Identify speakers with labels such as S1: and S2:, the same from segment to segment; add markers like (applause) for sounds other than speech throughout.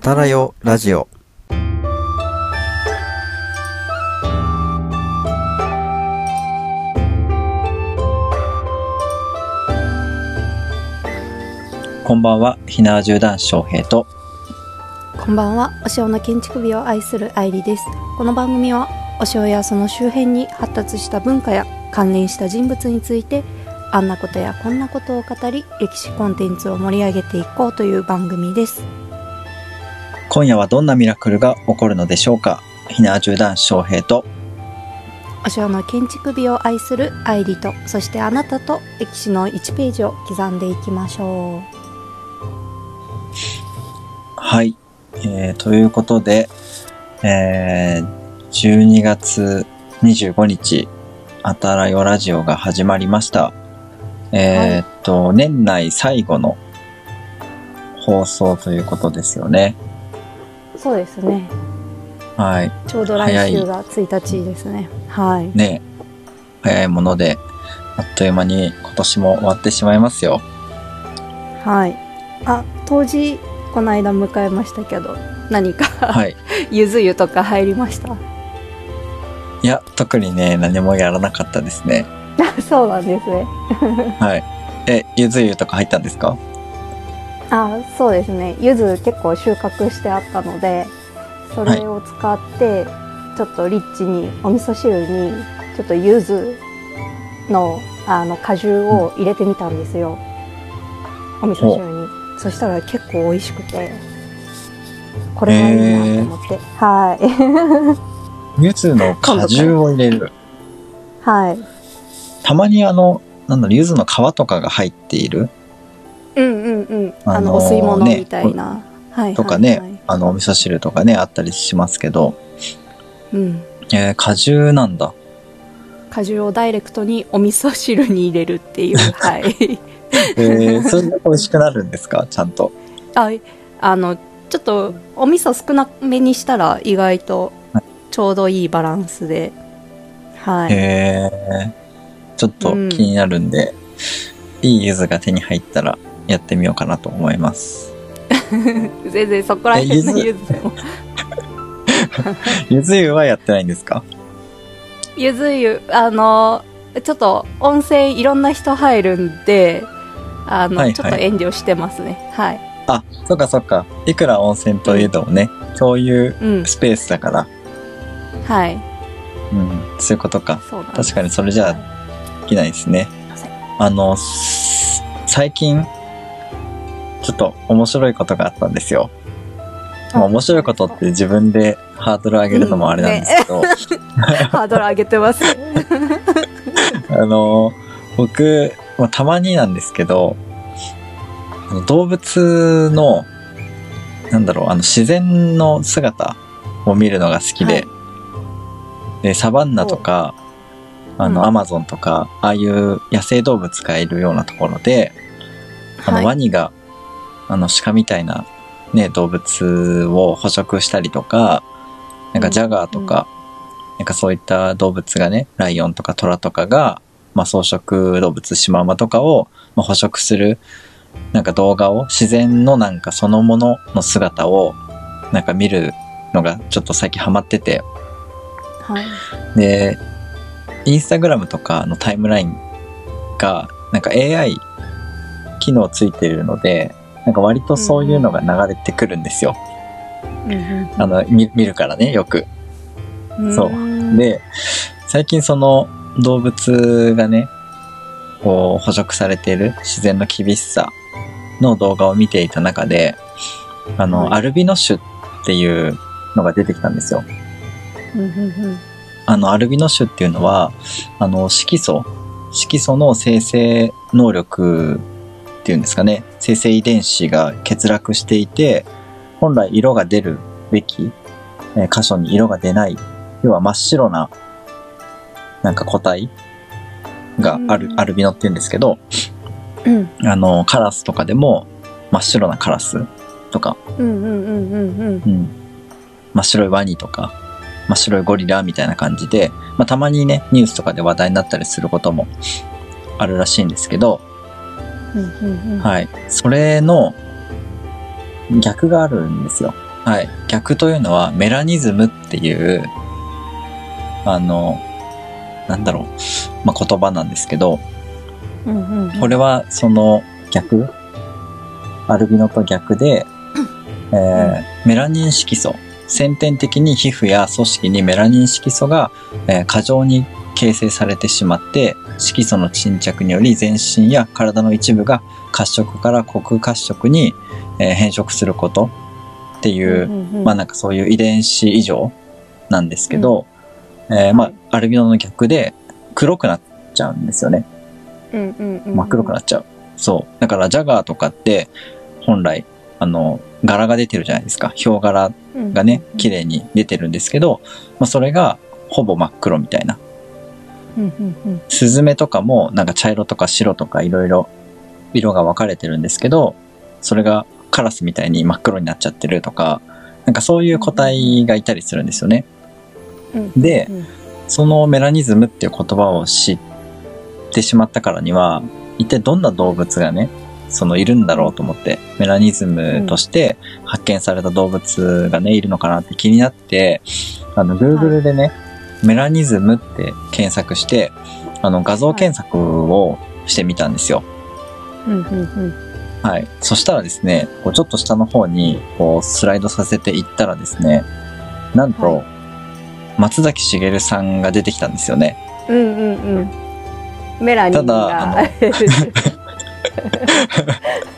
S1: あたらよラジオ
S2: こんばんは、ひなわじゅう男子翔平と、
S3: こんばんは、お塩の建築美を愛する愛理です。この番組は、お塩やその周辺に発達した文化や関連した人物について、あんなことやこんなことを語り、歴史コンテンツを盛り上げていこうという番組です。
S2: 今夜はどんなミラクルが起こるのでしょうか？ひなわじゅう男子翔平と、
S3: お塩の建築美を愛する愛理と、そしてあなたと歴史の1ページを刻んでいきましょ
S2: はい、えー、ということで、えー、12月25日、あたらよラジオが始まりました。えーっと、年内最後の放送ということですよね。
S3: う。そうですね。
S2: はい。
S3: ちょうど来週が1日ですね。はい。
S2: ね早いもので、あっという間に今年も終わってしまいますよ。
S3: はい。あ、当時、この間迎えましたけど、何か、
S2: はい。(laughs)
S3: ゆず湯とか入りました？
S2: いや、特にね、何もやらなかったですね。(laughs)
S3: そうなんですね。
S2: はい。え、ゆず湯とか入ったんですか？
S3: あ、そうですね。柚子結構収穫してあったので、それを使って、ちょっとリッチにお味噌汁にちょっと柚子のあの果汁を入れてみたんですよ。お味噌汁に。そしたら結構美味しくて、これはいいなと思って、はい。(laughs)
S2: ゆずの果汁を入れる。
S3: はい。
S2: たまにあの、なんだろう、ゆずの皮とかが入っている
S3: うんうんうん。
S2: あのー
S3: あの、お吸い物みたいな。はい。
S2: とかね、あの、お味噌汁とかね、あったりしますけど、
S3: うん。
S2: えー果汁なんだ。
S3: 果汁をダイレクトにお味噌汁に入れるっていう、(laughs) はい。
S2: えー、それで美味しくなるんですか？ちゃんと。
S3: ああのちょっとお味噌少なめにしたら意外とちょうどいいバランスではい、
S2: へえちょっと気になるんで、いいゆずが手に入ったらやってみようかなと思います。(laughs)
S3: 全然そこら辺の
S2: え
S3: ゆずでも。(laughs)
S2: ゆず湯はやってないんですか？
S3: ゆず湯あのちょっと温泉いろんな人入るんであの、
S2: はいはい。
S3: ちょっと遠慮してますね。はい。
S2: あ、そっかそっか。いくら温泉といえどもね、共有
S3: うん。
S2: スペースだから、
S3: はい。
S2: うん、そういうことか。確かにそれじゃあできないですね。あの、す最近、ちょっと面白いことがあったんですよ。まあ面白いことって自分でハードル上げるのもあれなんですけど、(laughs)
S3: ハードル上げてます。(laughs)
S2: あの、僕、まあ、たまになんですけど、動物の、なんだろう、あの自然の姿を見るのが好きで、
S3: はい。
S2: で、サバンナとか、あの、
S3: うん。
S2: アマゾンとか、ああいう野生動物がいるようなところで、あの、
S3: はい。
S2: ワニが、あの、鹿みたいな、ね、動物を捕食したりとか、なんかジャガーとか、なんかそういった動物がね、ライオンとかトラとかが、まあ草食動物、シマウマとかを、まあ、捕食する、なんか動画を、自然のなんかそのものの姿を、なんか見るのがちょっと最近ハマってて、
S3: はい。
S2: で、インスタグラムとかのタイムラインが、なんか AI 機能ついてるので、なんか割とそういうのが流れてくるんですよ。あの、見見るからね、よく。そう
S3: うん
S2: で、最近その動物がね、こう捕食されている自然の厳しさの動画を見ていた中で、あの、
S3: はい
S2: アルビノ種っていうのが出てきたんですよ。
S3: うんうんうん
S2: あの、アルビノ種っていうのは、あの、色素、色素の生成能力っていうんですかね、生成遺伝子が欠落していて、本来色が出るべき、えー箇所に色が出ない、要は真っ白な、なんか個体がある
S3: う、ん。
S2: アルビノって言うんですけど、
S3: うん。
S2: あの、カラスとかでも真っ白なカラスとか。真っ白いワニとか、真っ白いゴリラみたいな感じで、まあ、たまにね、ニュースとかで話題になったりすることもあるらしいんですけど、はい。それの逆があるんですよ。はい。逆というのは、メラニズムっていう、あの、なんだろう、まあ、言葉なんですけど、これはその逆？アルビノと逆で、(laughs) えーメラニン色素先天的に皮膚や組織にメラニン色素が、えー過剰に形成されてしまって色素の沈着により全身や体の一部が褐色から黒褐色に、えー変色することっていう、
S3: うんうんうん
S2: まあなんかそういう遺伝子異常なんですけど、えーま
S3: はい
S2: あアルビノの逆で黒くなっちゃうんですよね。
S3: うんうんうん
S2: 真っ黒くなっちゃう。そう。だからジャガーとかって本来、あの、柄が出てるじゃないですか。ヒョウ柄がね、綺麗に出てるんですけど、まあそれがほぼ真っ黒みたいな。スズメとかもなんか茶色とか白とかいろいろ色が分かれてるんですけど、それがカラスみたいに真っ黒になっちゃってるとか、なんかそういう個体がいたりするんですよね。
S3: うん。
S2: で
S3: うん。
S2: そのメラニズムっていう言葉を知ってしまったからには、一体どんな動物がね、そのいるんだろうと思って、メラニズムとして発見された動物がね、いるのかなって気になって、あの、Google でね、メラニズムって検索して、あの、画像検索をしてみたんですよ。
S3: うんうんうん
S2: はい。そしたらですね、こうちょっと下の方にこうスライドさせていったらですね、なんと、
S3: は
S2: 松崎しげるさんが出てきたんですよね。
S3: うんうんうんメラニン
S2: ただ
S3: が
S2: あ (laughs)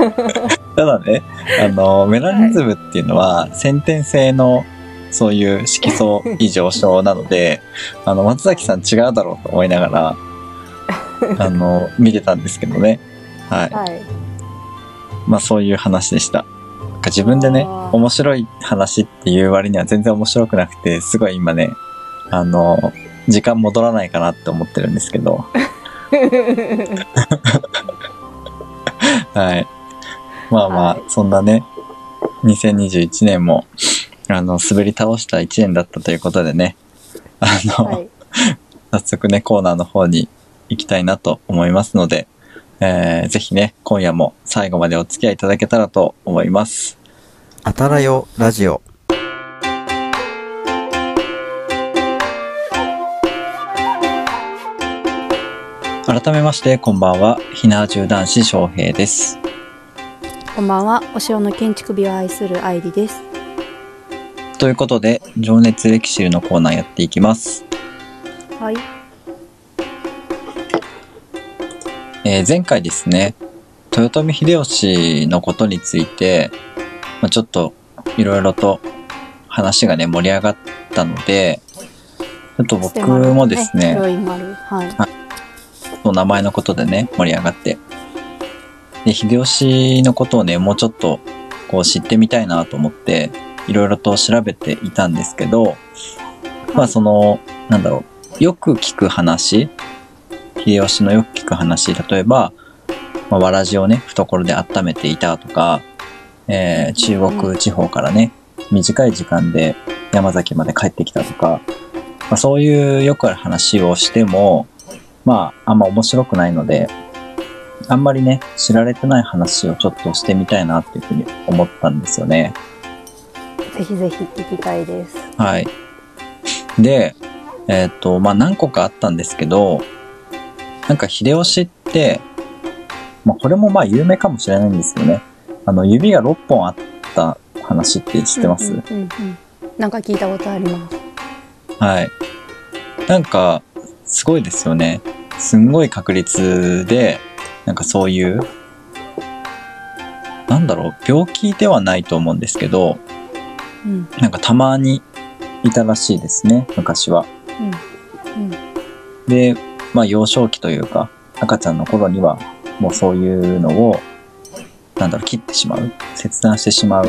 S2: (laughs) ただね、あの、メラニズムっていうのは先天性のそういう色素異常症なので、(laughs) あの、松崎さん違うだろうと思いながら、(laughs) あの、見てたんですけどね。はい。
S3: はい
S2: まあそういう話でした。なんか自分でね面白い話っていう割には全然面白くなくて、すごい今ね、あの、時間戻らないかなって思ってるんですけど、(laughs) はい。まあまあ、
S3: はい
S2: そんなね、2021年も、あの、滑り倒した1年だったということでね、あの、
S3: はい
S2: 早速ね、コーナーの方に行きたいなと思いますので、えー、ぜひね、今夜も最後までお付き合いいただけたらと思います。
S1: あたらよラジオ。
S2: 改めまして、こんばんは、ひなじゅう男子翔平です。
S3: こんばんはお城の建築美を愛する愛理です
S2: ということで、情熱歴史のコーナーやっていきます。
S3: はい
S2: えー前回ですね、豊臣秀吉のことについて、まあ、ちょっといろいろと話がね、盛り上がったので、ちょっと僕もですね、
S3: 黒い丸はい
S2: その名前のことでね、盛り上がって。で、秀吉のことをね、もうちょっとこう知ってみたいなと思って、いろいろと調べていたんですけど、まあその、なんだろう、よく聞く話、秀吉のよく聞く話、例えば、まあ、わらじをね、懐で温めていたとか、えー中国地方からね、短い時間で山崎まで帰ってきたとか、まあ、そういうよくある話をしても、まあ、あんま面白くないので、あんまりね、知られてない話をちょっとしてみたいなっていうふうに思ったんですよね。
S3: ぜひぜひ聞きたいです
S2: はい。で、えっ、と、まあ何個かあったんですけど、なんか秀吉って、まあこれもまあ有名かもしれないんですよね。あの、指が6本あった話って知ってます、
S3: うんうんうんうんなんか聞いたことあります
S2: はい。なんか、すごいですよね。すんごい確率で、なんかそういう、なんだろう、病気ではないと思うんですけど、
S3: うん
S2: なんかたまにいたらしいですね、昔は。
S3: うん
S2: で、まあ幼少期というか、赤ちゃんの頃には、もうそういうのを、なんだろう、切ってしまう、切断してしまう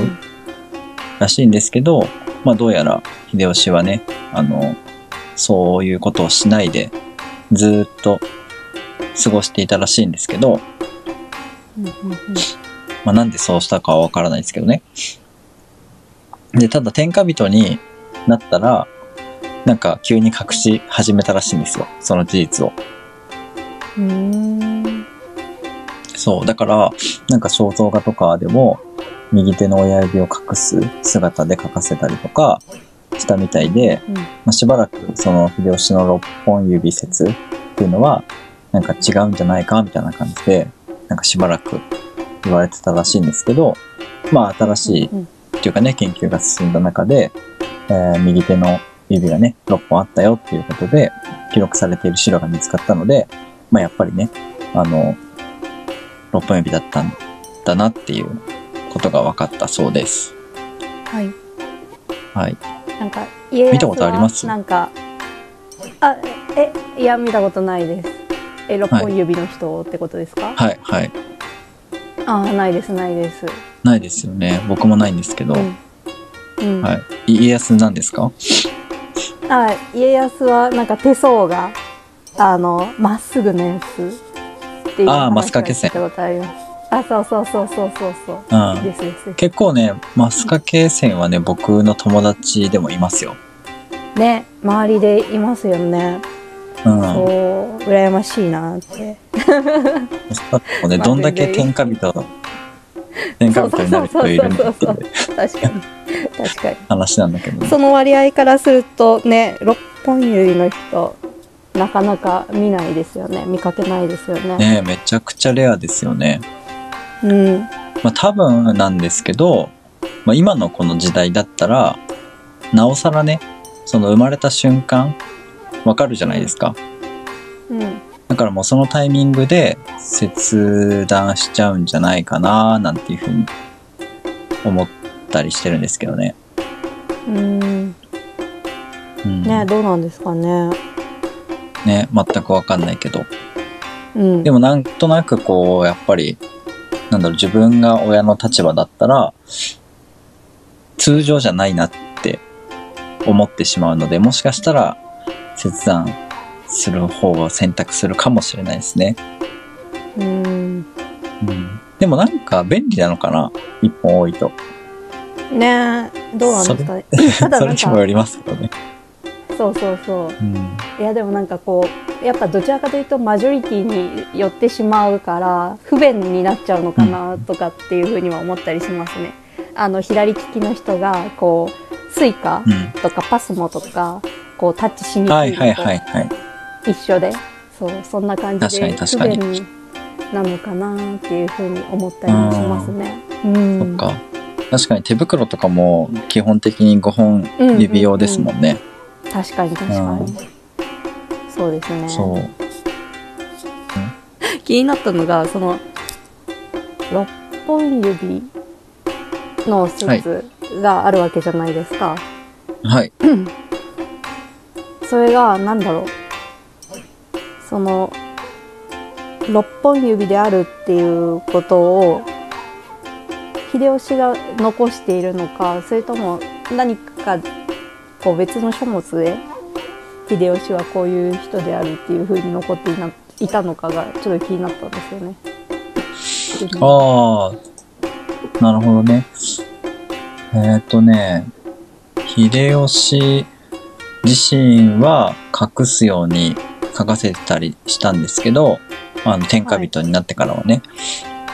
S2: らしいんですけど、まあどうやら秀吉はね、あの、そういうことをしないで、ずーっと過ごしていたらしいんですけど、
S3: うんうんうん
S2: まあなんでそうしたかはわからないですけどね。で、ただ天下人になったら、なんか急に隠し始めたらしいんですよ。その事実を。
S3: うーん
S2: そう。だから、なんか肖像画とかでも、右手の親指を隠す姿で描かせたりとかしたみたいで、
S3: うん
S2: まあ、しばらくその秀吉の6本指説っていうのは、なんか違うんじゃないかみたいな感じで、なんかしばらく言われてたらしいんですけど、まあ新しい
S3: うん
S2: っていうかね、研究が進んだ中で、えー右手の指がね、6本あったよっていうことで、記録されている資料が見つかったので、まあやっぱりね、あの、6本指だったんだなっていうことが分かったそうです。
S3: はい
S2: はい。
S3: なんか
S2: 見たことあります？
S3: なんかあえいや見たことないですえ六本指の人ってことですか、
S2: はい、はい。
S3: ああないですないです
S2: ないですよね。僕もないんですけど、
S3: うん、うん
S2: はい。家康なんですか？
S3: あ家康はなんか手相があのまっすぐのやつっていう
S2: あマスカケ線
S3: あそうそうそうそうそうそう
S2: うん。
S3: ですですです
S2: 結構ね、マスカケ線はね、僕の友達でもいますよ。
S3: ね周りでいますよね、
S2: うん。
S3: そう羨ましいなって (laughs)
S2: ね、
S3: まあ
S2: どんだけ天下人、天下人になる人いるんだって
S3: 確かに確かに
S2: 話なんだけどね。
S3: その割合からするとね六本指の人なかなか見ないですよね見かけないですよね
S2: ねめちゃくちゃレアですよね。
S3: うん
S2: まあ多分なんですけど、まあ今のこの時代だったら、なおさらね、その生まれた瞬間、わかるじゃないですか。
S3: うん
S2: だからもうそのタイミングで切断しちゃうんじゃないかななんていうふうに思ったりしてるんですけどね。
S3: うん
S2: うん、
S3: ねどうなんですかね
S2: ね、全くわかんないけど。
S3: うん
S2: でもなんとなくこう、やっぱり、なんだろう、自分が親の立場だったら、通常じゃないなって思ってしまうので、もしかしたら切断する方を選択するかもしれないですね。
S3: うん
S2: うん、でもなんか便利なのかな？一本多いと。
S3: ねどうなんですかねただ
S2: そ
S3: なんか (laughs)
S2: れにもよりますけどね。
S3: そうそうそう
S2: うん。
S3: いやでもなんかこうやっぱどちらかというとマジョリティに寄ってしまうから不便になっちゃうのかなとかっていうふうには思ったりしますね。あの左利きの人がこうスイカ
S2: うん。
S3: とかパスモとかこうタッチしにく
S2: はいいはい
S3: のと
S2: はいはい。
S3: 一緒でそうそんな感じで不
S2: 確かに確かに
S3: 便なのかなっていうふうに思ったりもしますね。うん
S2: そっか。確かに手袋とかも基本的に5本指用ですもんね。
S3: 確かに確かに。そうですね。
S2: そう。
S3: 気になったのがその6本指の説があるわけじゃないですか、
S2: はい。
S3: それが何だろうその6本指であるっていうことを秀吉が残しているのかそれとも何かこう別の書物で秀吉はこういう人であるっていうふうに残っていないたのかがちょっと気になったんですよね。
S2: ああ、なるほどね。えっ、とね、秀吉自身は隠すように書かせてたりしたんですけど、あの、天下人になってからはね。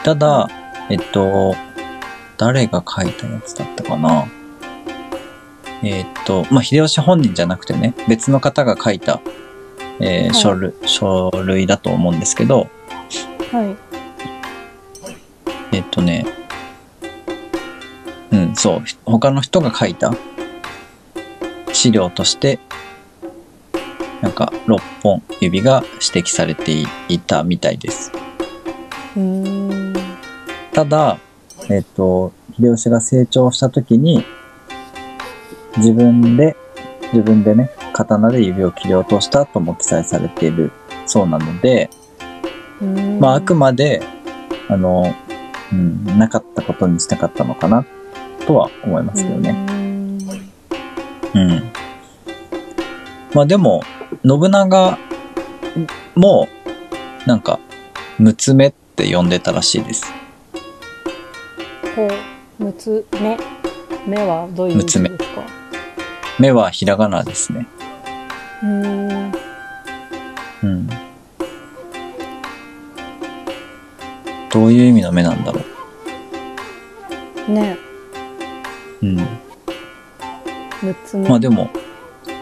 S2: ただ、えっと、誰が書いたやつだったかな。えっと、まあ、秀吉本人じゃなくてね、別の方が書いた、えー
S3: はい
S2: 書類、書類だと思うんですけど、
S3: はい
S2: えっとね、うん、そう、他の人が書いた資料として、なんか6本指が指摘されていたみたいです。ただ、えっと、秀吉が成長した時に、自分で、自分でね、刀で指を切り落としたとも記載されているそうなので、まあ、あくまで、あの、うん、なかったことにしたかったのかな、とは思いますけどね。
S3: うん。
S2: まあでも、信長も、なんか、むつめって呼んでたらしいです。
S3: こうむつ目目はどういう意味ですか？
S2: 目はひらがなですね。
S3: うーん
S2: うん。どういう意味の目なんだろ
S3: ね
S2: う。うん。
S3: 6つ目
S2: まあでも、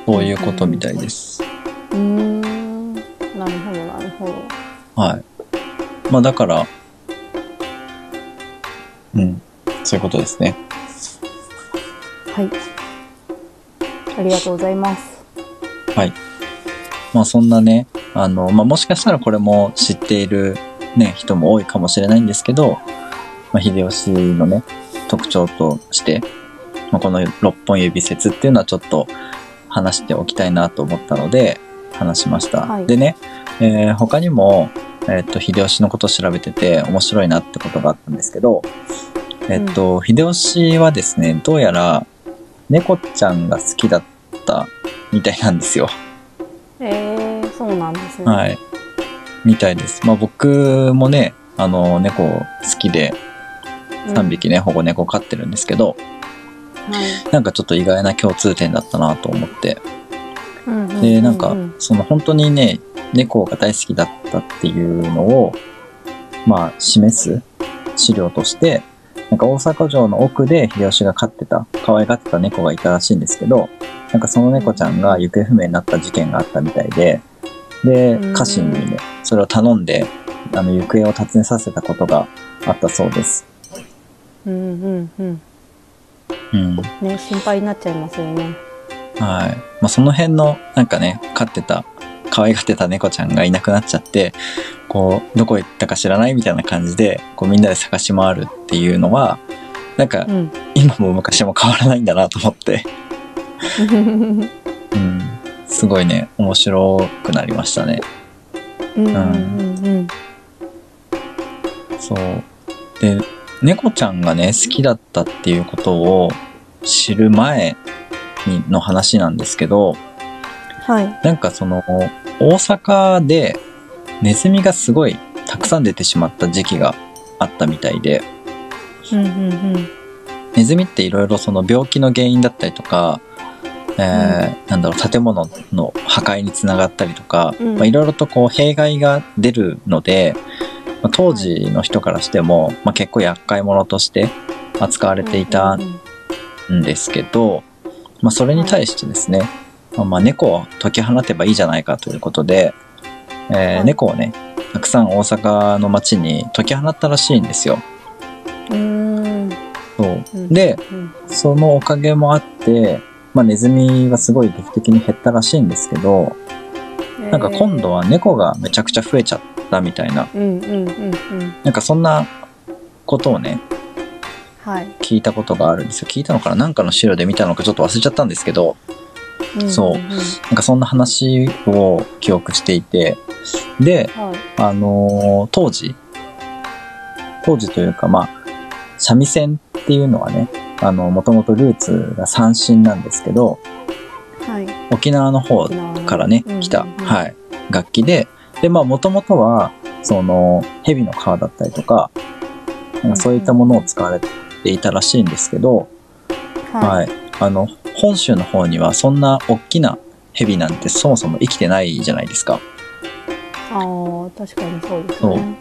S2: そういうことみたいです。
S3: うーんなるほどなるほど
S2: はい。まあだから、うん。そういうことですね。
S3: はいありがとうございます
S2: はい。まあそんなね、あの、まあもしかしたらこれも知っているね、人も多いかもしれないんですけど、まあ秀吉のね、特徴として、まあ、この六本指説っていうのはちょっと話しておきたいなと思ったので、話しました。
S3: はい
S2: でね、えー他にも、えっと、秀吉のことを調べてて面白いなってことがあったんですけど、えっと、秀吉はですね、どうやら猫ちゃんが好きだったみたいなんですよ。
S3: えー、そうなんですね
S2: はい。みたいです。まあ僕もね、あの、猫好きで3匹ね、保護猫飼ってるんですけど、
S3: はい
S2: なんかちょっと意外な共通点だったなと思って。で、なんか、その本当にね、猫が大好きだったっていうのを、まあ示す資料として、なんか大阪城の奥で秀吉が飼ってた、可愛がってた猫がいたらしいんですけど、なんかその猫ちゃんが行方不明になった事件があったみたいで、で
S3: うん、
S2: 家臣にね、それを頼んで、あの、行方を尋ねさせたことがあったそうです。
S3: うんうんうん
S2: うん。
S3: ね心配になっちゃいますよね
S2: はい。まあ、その辺の、なんかね、飼ってた、可愛がってた猫ちゃんがいなくなっちゃって、こう、どこ行ったか知らないみたいな感じで、こう、みんなで探し回るっていうのは、なんか
S3: う、ん
S2: 今も昔も変わらないんだなと思って、(laughs) うん。すごいね、面白くなりましたね。
S3: うんうんうん
S2: そう。で、猫ちゃんがね、好きだったっていうことを知る前にの話なんですけど、
S3: はい。
S2: なんかその、大阪でネズミがすごいたくさん出てしまった時期があったみたいで、
S3: うんうんうん。
S2: ネズミっていろいろその病気の原因だったりとか、えーなんだろう、建物の破壊につながったりとか、いろいろとこう弊害が出るので、まあ、当時の人からしても、まあ、結構厄介者として扱われていた
S3: ん
S2: ですけど、まあ、それに対してですね、まあ、まあ猫を解き放てばいいじゃないかということで、えー
S3: はい。
S2: 猫をね、たくさん大阪の街に解き放ったらしいんですよ。
S3: うーん。
S2: そう。
S3: うん。
S2: で、
S3: うん。
S2: そのおかげもあって、まあ、ネズミはすごい劇的に減ったらしいんですけど、なんか今度は猫がめちゃくちゃ増えちゃったみたいな、なんかそんなことをね、
S3: はい
S2: 聞いたことがあるんですよ。聞いたのかな？なんかの資料で見たのかちょっと忘れちゃったんですけど、そうん
S3: ん。ん
S2: なんかそんな話を記憶していて、で、
S3: はい。
S2: あのー当時、当時というかまあ、三味線っていうのはね、あの、もともとルーツが三振なんですけど、
S3: はい。
S2: 沖縄の方からね
S3: うんうん、
S2: 来た、
S3: うん
S2: はい、楽器で、で、まあ、もともとは、その、蛇の皮だったりとか、なんかそういったものを使われていたらしいんですけど、
S3: は
S2: はいい。あの、本州の方にはそんな大きな蛇なんてそもそも生きてないじゃないですか。
S3: ああ確かにそうですね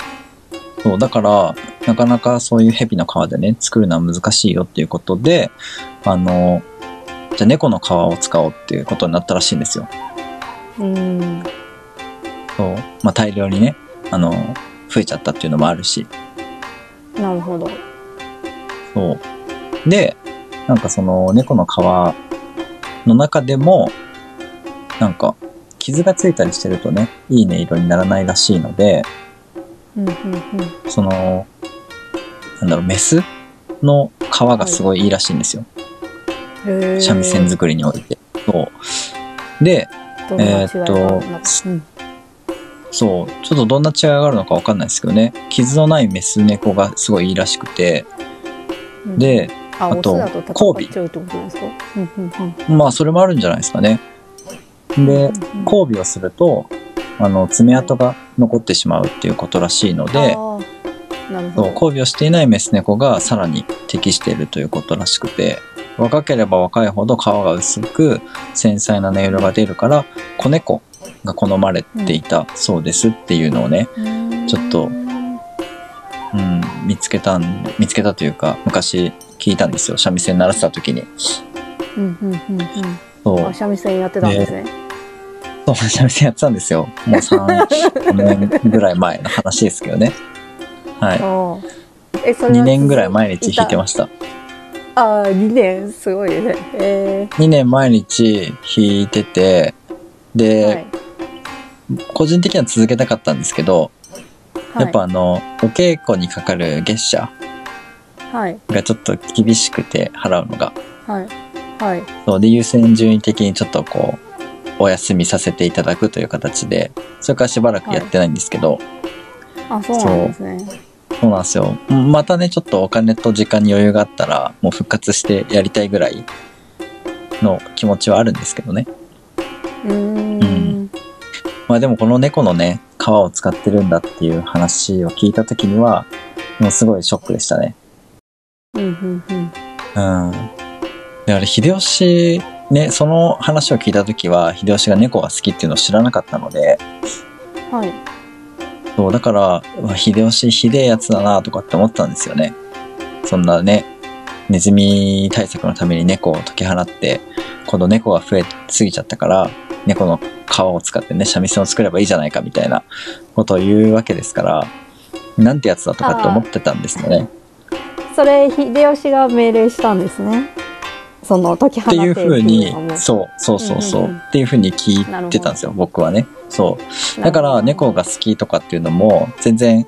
S2: そう、だから、なかなかそういう蛇の皮でね、作るのは難しいよっていうことで、あの、じゃあ猫の皮を使おうっていうことになったらしいんですよ。
S3: うん
S2: そう。まあ大量にね、あの、増えちゃったっていうのもあるし。
S3: なるほど
S2: そう。で、なんかその猫の皮の中でも、なんか傷がついたりしてるとね、いい音色にならないらしいので、
S3: うんうん
S2: その、なんだろう、メスの皮がすごいいいらしいんですよ。
S3: うんへえ
S2: 三味線作りにおいて。そう。で、えーっと
S3: うん
S2: そう、ちょっとどんな違いがあるのかわかんないですけどね、傷のないメス猫がすごいいいらしくて、
S3: うん
S2: で、
S3: あ
S2: あと
S3: オスだと戦っちゃうってことですか？うんうんうん
S2: まあそれもあるんじゃないですかね。で、交尾をすると、あの、爪痕が残ってしまうっていうことらしいので、交尾をしていないメス猫がさらに適しているということらしくて、若ければ若いほど皮が薄く繊細な音色が出るから、子猫が好まれていたそうですっていうのをね、ちょっとうん、見つけたん、見つけたというか、昔聞いたんですよ。三味線鳴らせた時に。
S3: うんうんうん
S2: そう
S3: うんあ。三味線やってたんですね
S2: そう、三味線やってたんですよ。もう3、4年ぐらい前の話ですけどね。はい。
S3: えそれは
S2: 2年ぐらい毎日弾いてました。
S3: ああ2年すごいねえ
S2: 2年毎日弾いてて、
S3: ー、
S2: で、
S3: はい
S2: 個人的には続けたかったんですけど、
S3: はい。
S2: やっぱあの、お稽古にかかる月謝
S3: はい。
S2: がちょっと厳しくて払うのが。
S3: はい。はい。
S2: そうで、優先順位的にちょっとこう、お休みさせていただくという形で、それからしばらくやってないんですけど、
S3: あそうなんですね。
S2: そうなんですよ。またね、ちょっとお金と時間に余裕があったら、もう復活してやりたいぐらいの気持ちはあるんですけどね。
S3: うーん
S2: まあでもこの猫のね、皮を使ってるんだっていう話を聞いた時には、もうすごいショックでしたね。
S3: うんうんうん
S2: うん。で、あれ、秀吉、ね、その話を聞いた時は、秀吉が猫が好きっていうのを知らなかったので、
S3: はい
S2: そう、だから、秀吉ひでえやつだなとかって思ったんですよね。そんなね、ネズミ対策のために猫を解き放って、今度猫が増えすぎちゃったから、猫の皮を使ってね、三味線を作ればいいじゃないかみたいなことを言うわけですから、なんてやつだとかって思ってたんですよね。
S3: それ秀吉が命令したんですねその解き放
S2: っていう
S3: てっていう
S2: ふうにそう、そうそうそう、
S3: うんうんうん
S2: っていうふうに聞いてたんですよ、僕はね。そう。だから猫が好きとかっていうのも全然ん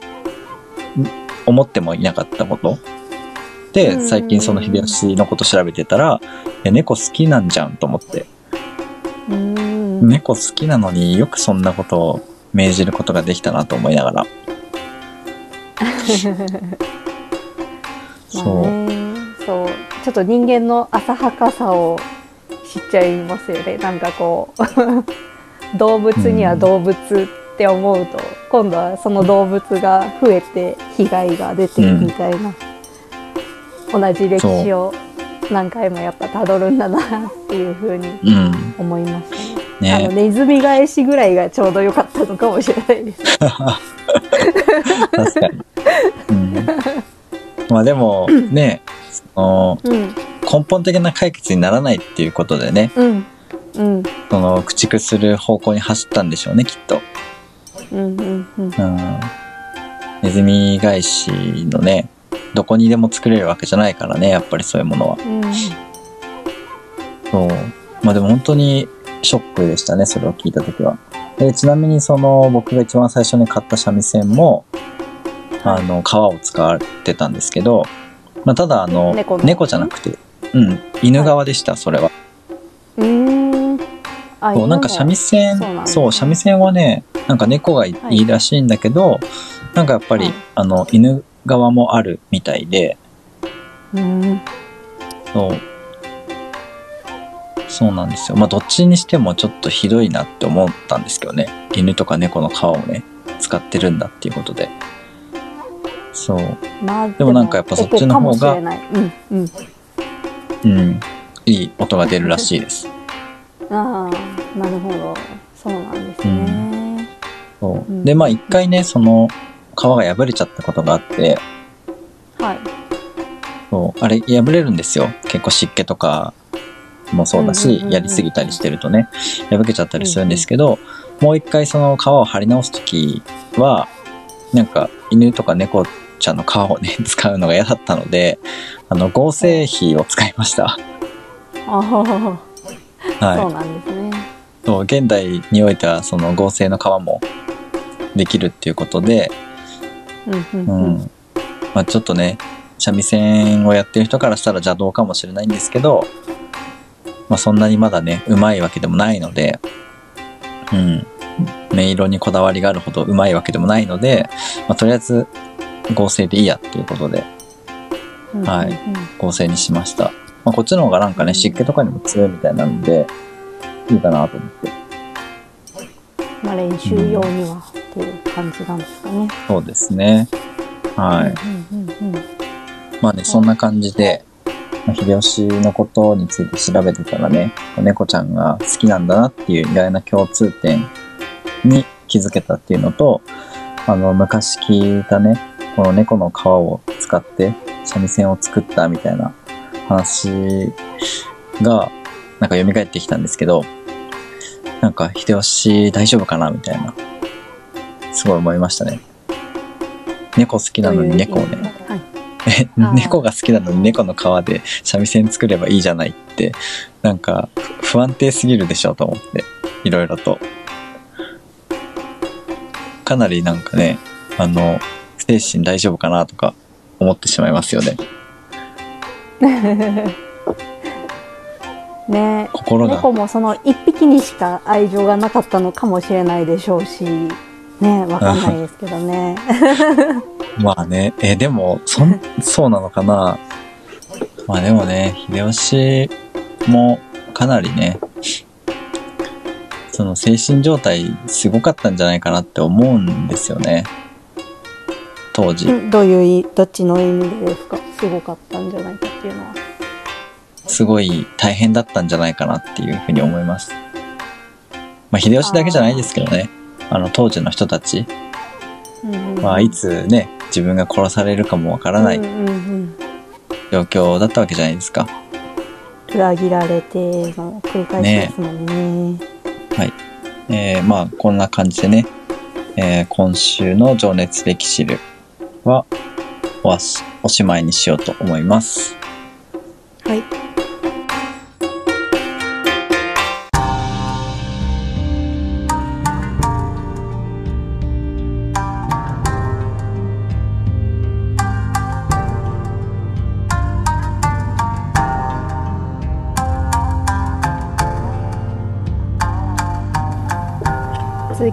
S2: 思ってもいなかったこと。最近その秀吉のこと調べてたら、え猫好きなんじゃんと思って。
S3: うーん。
S2: 猫好きなのによくそんなことを命じることができたなと思いながら。
S3: ま (laughs) あ
S2: そう。
S3: ねそう。ちょっと人間の浅はかさを知っちゃいますよね。なんかこう (laughs) 動物には動物って思うと、今度はその動物が増えて被害が出てるみたいな、同じ歴史を何回もやっぱたどるんだなっていうふうに
S2: うん。
S3: 思いましたね。あの
S2: ね
S3: ネズミ返しぐらいがちょうど良かったのかもしれないです。
S2: 確かに。うん。まあでも、(laughs) ね、その
S3: うん、
S2: 根本的な解決にならないっていうことでね、
S3: うん、うん、
S2: その駆逐する方向に走ったんでしょうね、きっと。
S3: うん、うん、うん。
S2: うん。ネズミ返しのね、どこにでも作れるわけじゃないからね、やっぱりそういうものは。
S3: うん
S2: そう。まあでも本当にショックでしたね、それを聞いたときは。で、ちなみにその僕が一番最初に買った三味線も、あの、皮を使ってたんですけど、まあただあの、
S3: 猫
S2: じゃなくて、うん、犬側でした、それは。
S3: うーん。あ
S2: そう、なんか三味線、
S3: そう
S2: 三味線はね、なんか猫がい
S3: はい
S2: いいらしいんだけど、なんかやっぱり、
S3: はい
S2: あの、犬側もあるみたいで、
S3: うん。
S2: そう。そうなんですよ。まあ、どっちにしてもちょっとひどいなって思ったんですけどね。犬とか猫の皮をね、使ってるんだっていうことで。そう。
S3: まあ、
S2: でもなんかやっぱそっちの方が
S3: うん、うん。
S2: うん。いい音が出るらしいです。
S3: ああ、なるほど。そうなんですね。
S2: そう
S3: うん
S2: で、まあ一回ね、その皮が破れちゃったことがあって、
S3: はい。
S2: そう、あれ破れるんですよ。結構湿気とかもそうだしやりすぎたりしてるとね、破けちゃったりするんですけど、もう一回その皮を貼り直すときは、なんか犬とか猫ちゃんの皮をね、(laughs) 使うのが嫌だったので、あの、合成皮を使いました。
S3: ああ、そう
S2: はい。
S3: なんですね。
S2: そう、現代においてはその合成の皮もできるっていうことで、
S3: うん。
S2: まあちょっとね、三味線をやってる人からしたら邪道かもしれないんですけど、まあそんなにまだね、うまいわけでもないので、うん。音色にこだわりがあるほどうまいわけでもないので、まあとりあえず合成でいいやっていうことで
S3: うん
S2: はい合成にしました。まあこっちの方がなんかね、湿気とかにも強いみたいなので、いいかなと思って。
S3: まあ、練習用にはっていう感じなんですかね。
S2: そうですね。はい。まあね、そんな感じで、まあ秀吉のことについて調べてたらね、猫ちゃんが好きなんだなっていう意外な共通点に気づけたっていうのと、あの、昔聞いたね、この猫の皮を使って三味線を作ったみたいな話が、なんか蘇ってきたんですけど、なんか秀吉大丈夫かなみたいな、すごい思いましたね。猫好きなのに猫をね、猫が好きなのに猫の皮で三味線作ればいいじゃないって、なんかふ不安定すぎるでしょと思って、いろいろと。かなりなんかね、あの、精神大丈夫かなとか思ってしまいますよね。(laughs)
S3: ね
S2: 心が。
S3: 猫もその一匹にしか愛情がなかったのかもしれないでしょうし、ねわかんないですけどね。(laughs)
S2: まあね、え、でも、そん、そうなのかなまあでもね、秀吉もかなりね、その精神状態すごかったんじゃないかなって思うんですよね。当時。
S3: んどういうい、どっちの意味でですか？すごかったんじゃないかっていうのは。
S2: すごい大変だったんじゃないかなっていうふうに思います。まあ秀吉だけじゃないですけどね。あの当時の人たちは、いつね、自分が殺されるかもわからない状況だったわけじゃないですか。
S3: 裏切られての繰り返しですもんね。
S2: えーまあこんな感じでね、えー今週の情熱歴史るはおわしおしまいにしようと思います。
S3: はい。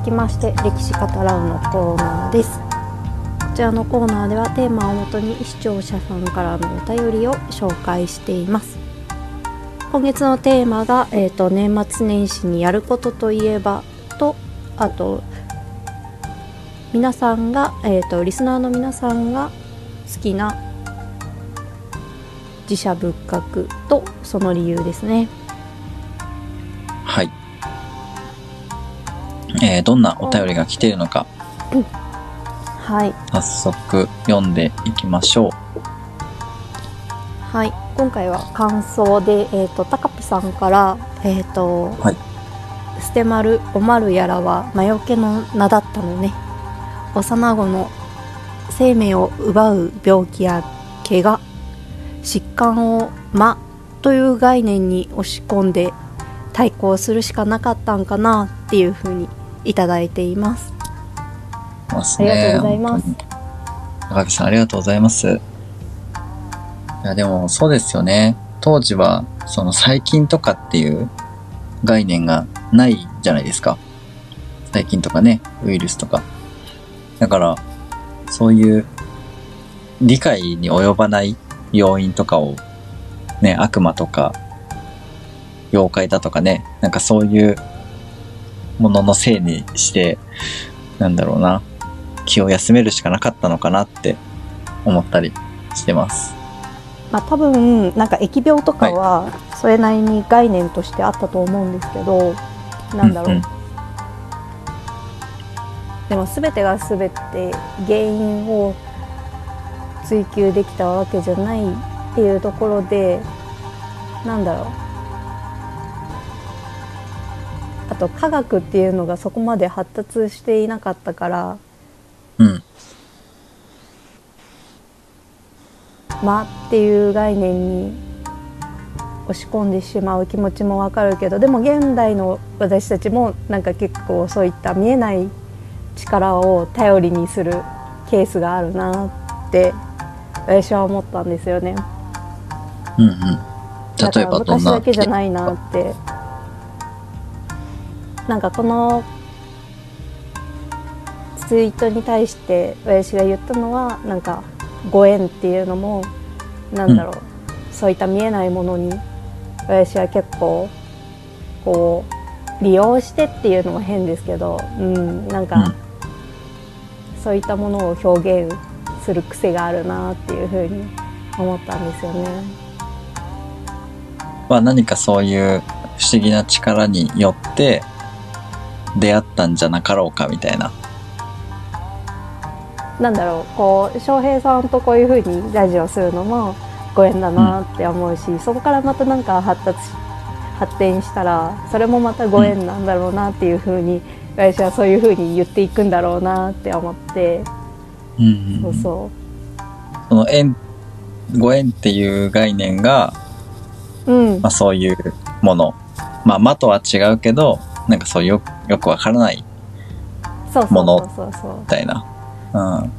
S3: きまして歴史語らうのコーナーです。こちらのコーナーではテーマをもとに視聴者さんからのお便りを紹介しています。今月のテーマが、えー、と年末年始にやることといえばとあと皆さんが、えー、とリスナーの皆さんが好きな自社仏閣とその理由ですね。
S2: えーどんなお便りが来ているのか
S3: はい
S2: 早速読んでいきましょう。
S3: はい、今回は感想で、えっ、と、たかぴさんから、えっ、と、
S2: はい
S3: 捨て丸、おまるやらは魔除けの名だったのね。幼子の生命を奪う病気や怪我、疾患を魔という概念に押し込んで対抗するしかなかったんかなっていうふうにいただいています。
S2: ます
S3: ありがとうございます
S2: 高木さんありがとうございます。いや、でもそうですよね。当時は、その細菌とかっていう概念がないじゃないですか。細菌とかね、ウイルスとか。だから、そういう理解に及ばない要因とかを、ね、悪魔とか、妖怪だとかね、なんかそういうもののせいにして、なんだろうな、気を休めるしかなかったのかなって思ったりしてます。
S3: まあ、多分なんか疫病とかはそれなりに概念としてあったと思うんですけど、なんだろう、
S2: うんうん。
S3: でも全てが全て原因を追求できたわけじゃないっていうところでなんだろうあと科学っていうのがそこまで発達していなかったから
S2: うん。
S3: 「間」っていう概念に押し込んでしまう気持ちもわかるけどでも現代の私たちもなんか結構そういった見えない力を頼りにするケースがあるなって私は思ったんですよね。
S2: うんうん。
S3: だから
S2: 例えばどんな
S3: 昔だけじゃないなってなんかこのツイートに対して私が言ったのはなんかご縁っていうのもなんだろう、そういった見えないものに私は結構こう利用してっていうのも変ですけど、うん、なんか、
S2: うん
S3: そういったものを表現する癖があるなっていうふうに思ったんですよね。
S2: は何かそういう不思議な力によって出会ったんじゃなかろうかみたいな。
S3: なんだろうこう翔平さんとこういう風にラジオするのもご縁だなって思うし、そこからまたなんか発達し発展したらそれもまたご縁なんだろうなっていう風に、私はそういう風に言っていくんだろうなって思って、
S2: うんうん
S3: そうそ
S2: その縁、ご縁っていう概念が、
S3: ううん。
S2: まあそういうもの。まあ、間とは違うけど、なんかそうよよくわからないものみたいな。うん。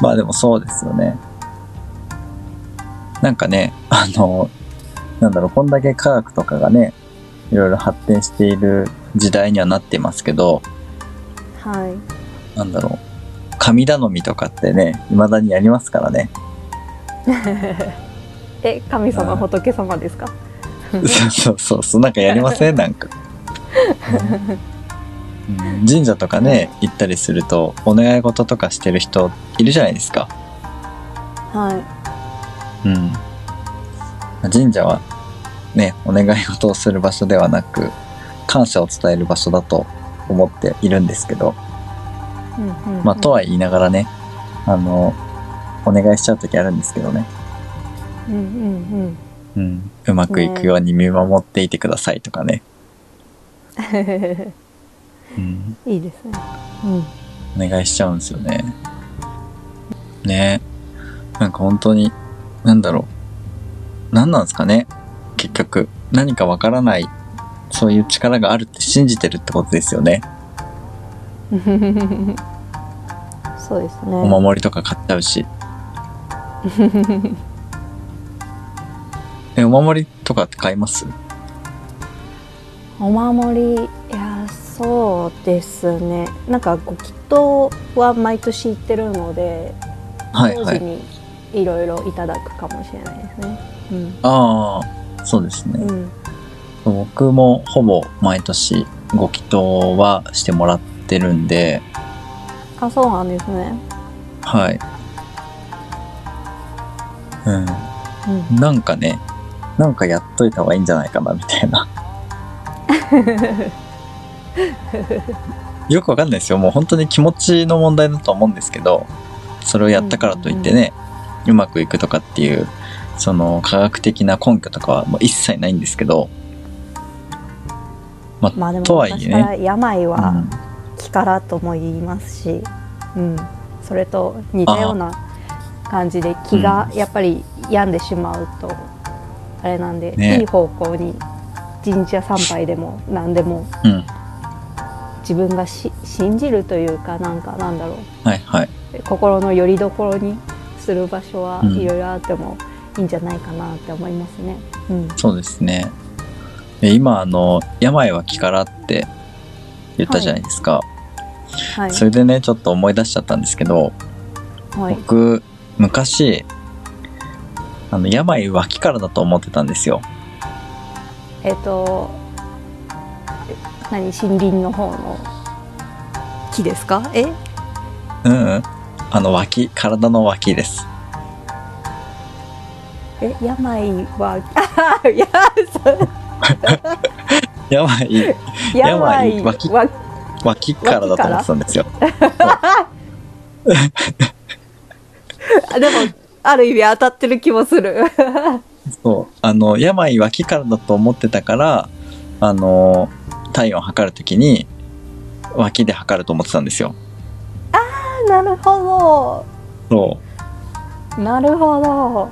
S2: まあでもそうですよね。なんかね、あの、なんだろう、こんだけ科学とかがね、いろいろ発展している時代にはなってますけど、
S3: はい
S2: なんだろう、神頼みとかってね、未だにありますからね。(laughs)
S3: え神様仏様ですか？(laughs)
S2: そうそうそうそう、なんかやりません？なんか。うん神社とかね、行ったりすると、お願い事とかしてる人いるじゃないですか。
S3: は
S2: うん。神社はね、お願い事をする場所ではなく、感謝を伝える場所だと思っているんですけど、
S3: い、うんうんうん
S2: まあ、とは言いながらね、あの、お願いしちゃう時あるんですけどね。
S3: うんうん
S2: うん。うまくいくように見守っていてくださいとかね。
S3: うん
S2: うん。
S3: いいですねうん
S2: お願いしちゃうんですよね。ねなんか本当に、なんだろう。何なんですかね結局。何かわからない、そういう力があるって信じてるってことですよね。(laughs)
S3: そうですね
S2: お守りとか買っちゃうし。え、お守りとかって買います？
S3: お守りいやそうですねなんかご祈祷は毎年行ってるので
S2: はいはい。
S3: 当時にいろいろいただくかもしれないですねうん
S2: ああ、そうですね。
S3: うん
S2: 僕もほぼ毎年ご祈祷はしてもらってるんで、
S3: あそうなんですね
S2: はい。うん。
S3: うん
S2: なんかね、なんかやっといた方がいいんじゃないかな、みたいな。(laughs) よくわかんないですよ。もう本当に気持ちの問題だと思うんですけど、それをやったからといってね、うまくいくとかっていう、その科学的な根拠とかはもう一切ないんですけど、まあ、
S3: まあでも
S2: とはいえね、う
S3: 病は
S2: ん、
S3: 気からとも言いますし、うん、それと似たような感じで気がやっぱり病んでしまうとあれなんで、
S2: ね。
S3: いい方向に神社参拝でも何でも
S2: うん、
S3: 自分がし信じるというかなんかなんだろ
S2: はいはい。
S3: う心の拠り所にする場所は
S2: うん
S3: いろいろあってもいいんじゃないかなって思いますね。うん、
S2: そうですね。で今、あの、病は気からって言ったじゃないですか。
S3: はい、
S2: それでね、ちょっと思い出しちゃったんですけど、
S3: はい、
S2: 僕、昔、あの、病は気からだと思ってたんですよ。
S3: えっ、とえ何森林の方の木ですか？え？
S2: うんうん。あの、脇、体の脇です。
S3: え病は？(laughs) あいや (laughs)
S2: 病、
S3: 病
S2: 病脇
S3: わ
S2: 脇からだと思ってたんですよ。
S3: あ (laughs) でもある意味当たってる気もする
S2: そう。あの、病は気からだと思ってたから、あの、体温測るときに、脇で測ると思ってたんですよ。
S3: なるほ
S2: そう。
S3: どなるほど